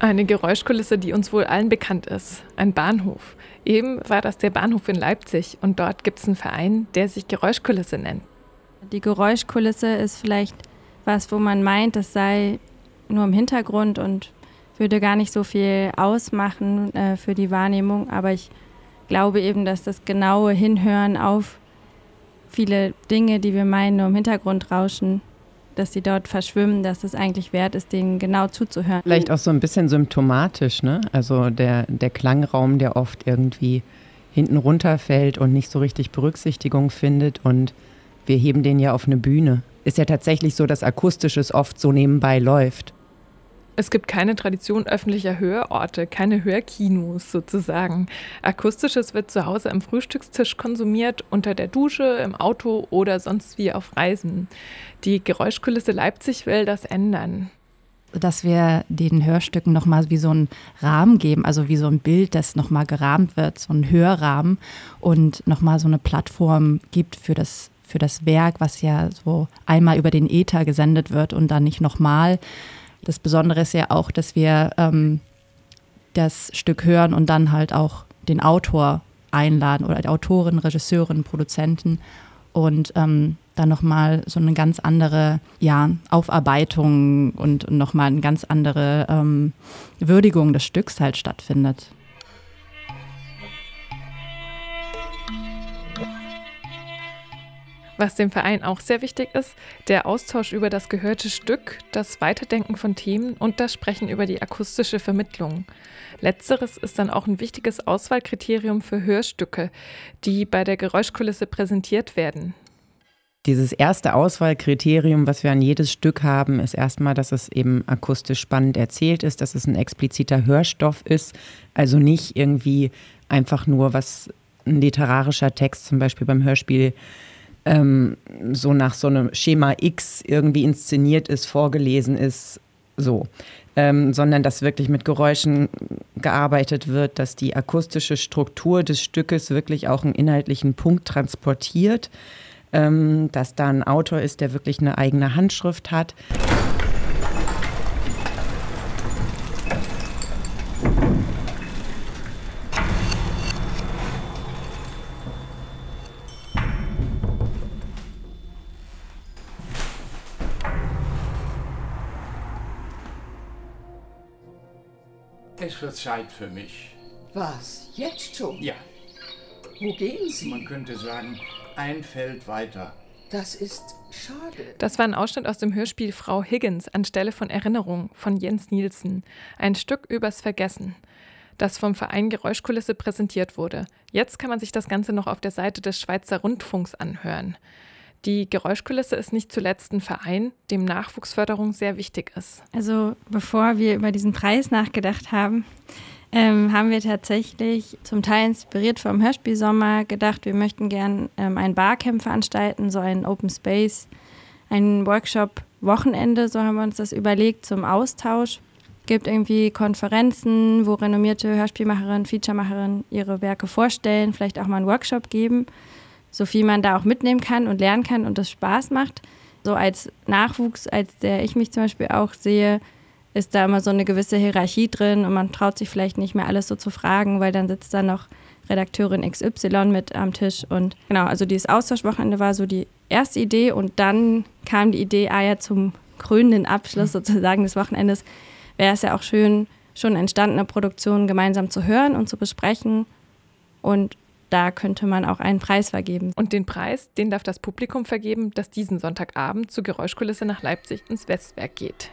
Eine Geräuschkulisse, die uns wohl allen bekannt ist. Ein Bahnhof. Eben war das der Bahnhof in Leipzig und dort gibt es einen Verein, der sich Geräuschkulisse nennt. Die Geräuschkulisse ist vielleicht was, wo man meint, das sei nur im Hintergrund und würde gar nicht so viel ausmachen äh, für die Wahrnehmung. Aber ich glaube eben, dass das genaue Hinhören auf viele Dinge, die wir meinen, nur im Hintergrund rauschen, dass sie dort verschwimmen, dass es eigentlich wert ist, denen genau zuzuhören. Vielleicht auch so ein bisschen symptomatisch, ne? Also der, der Klangraum, der oft irgendwie hinten runterfällt und nicht so richtig Berücksichtigung findet und wir heben den ja auf eine Bühne. Ist ja tatsächlich so, dass Akustisches oft so nebenbei läuft. Es gibt keine Tradition öffentlicher Hörorte, keine Hörkinos sozusagen. Akustisches wird zu Hause am Frühstückstisch konsumiert, unter der Dusche, im Auto oder sonst wie auf Reisen. Die Geräuschkulisse Leipzig will das ändern dass wir den Hörstücken nochmal wie so einen Rahmen geben, also wie so ein Bild, das nochmal gerahmt wird, so ein Hörrahmen und nochmal so eine Plattform gibt für das, für das Werk, was ja so einmal über den Äther gesendet wird und dann nicht nochmal. Das Besondere ist ja auch, dass wir ähm, das Stück hören und dann halt auch den Autor einladen oder Autorin, Regisseurin, Produzenten und ähm, dann nochmal so eine ganz andere ja, Aufarbeitung und, und nochmal eine ganz andere ähm, Würdigung des Stücks halt stattfindet. Was dem Verein auch sehr wichtig ist, der Austausch über das gehörte Stück, das Weiterdenken von Themen und das Sprechen über die akustische Vermittlung. Letzteres ist dann auch ein wichtiges Auswahlkriterium für Hörstücke, die bei der Geräuschkulisse präsentiert werden. Dieses erste Auswahlkriterium, was wir an jedes Stück haben, ist erstmal, dass es eben akustisch spannend erzählt ist, dass es ein expliziter Hörstoff ist, also nicht irgendwie einfach nur was ein literarischer Text zum Beispiel beim Hörspiel ähm, so nach so einem Schema X irgendwie inszeniert ist, vorgelesen ist, so. Ähm, sondern dass wirklich mit Geräuschen gearbeitet wird, dass die akustische Struktur des Stückes wirklich auch einen inhaltlichen Punkt transportiert, ähm, dass da ein Autor ist, der wirklich eine eigene Handschrift hat. Es wird Zeit für mich. Was? Jetzt schon? Ja. Wo gehen Sie? Man könnte sagen, ein Feld weiter. Das ist schade. Das war ein Ausschnitt aus dem Hörspiel Frau Higgins anstelle von Erinnerung von Jens Nielsen. Ein Stück übers Vergessen, das vom Verein Geräuschkulisse präsentiert wurde. Jetzt kann man sich das Ganze noch auf der Seite des Schweizer Rundfunks anhören. Die Geräuschkulisse ist nicht zuletzt ein Verein, dem Nachwuchsförderung sehr wichtig ist. Also bevor wir über diesen Preis nachgedacht haben, ähm, haben wir tatsächlich zum Teil inspiriert vom Hörspielsommer gedacht, wir möchten gern ähm, ein Barcamp veranstalten, so ein Open Space, ein Workshop-Wochenende, so haben wir uns das überlegt, zum Austausch. Gibt irgendwie Konferenzen, wo renommierte Hörspielmacherinnen, Featuremacherinnen ihre Werke vorstellen, vielleicht auch mal einen Workshop geben so viel man da auch mitnehmen kann und lernen kann und das Spaß macht. So als Nachwuchs, als der ich mich zum Beispiel auch sehe, ist da immer so eine gewisse Hierarchie drin und man traut sich vielleicht nicht mehr alles so zu fragen, weil dann sitzt da noch Redakteurin XY mit am Tisch. Und genau, also dieses Austauschwochenende war so die erste Idee und dann kam die Idee, ah ja, zum krönenden Abschluss sozusagen des Wochenendes wäre es ja auch schön, schon entstandene Produktionen gemeinsam zu hören und zu besprechen und da könnte man auch einen Preis vergeben. Und den Preis, den darf das Publikum vergeben, das diesen Sonntagabend zur Geräuschkulisse nach Leipzig ins Westwerk geht.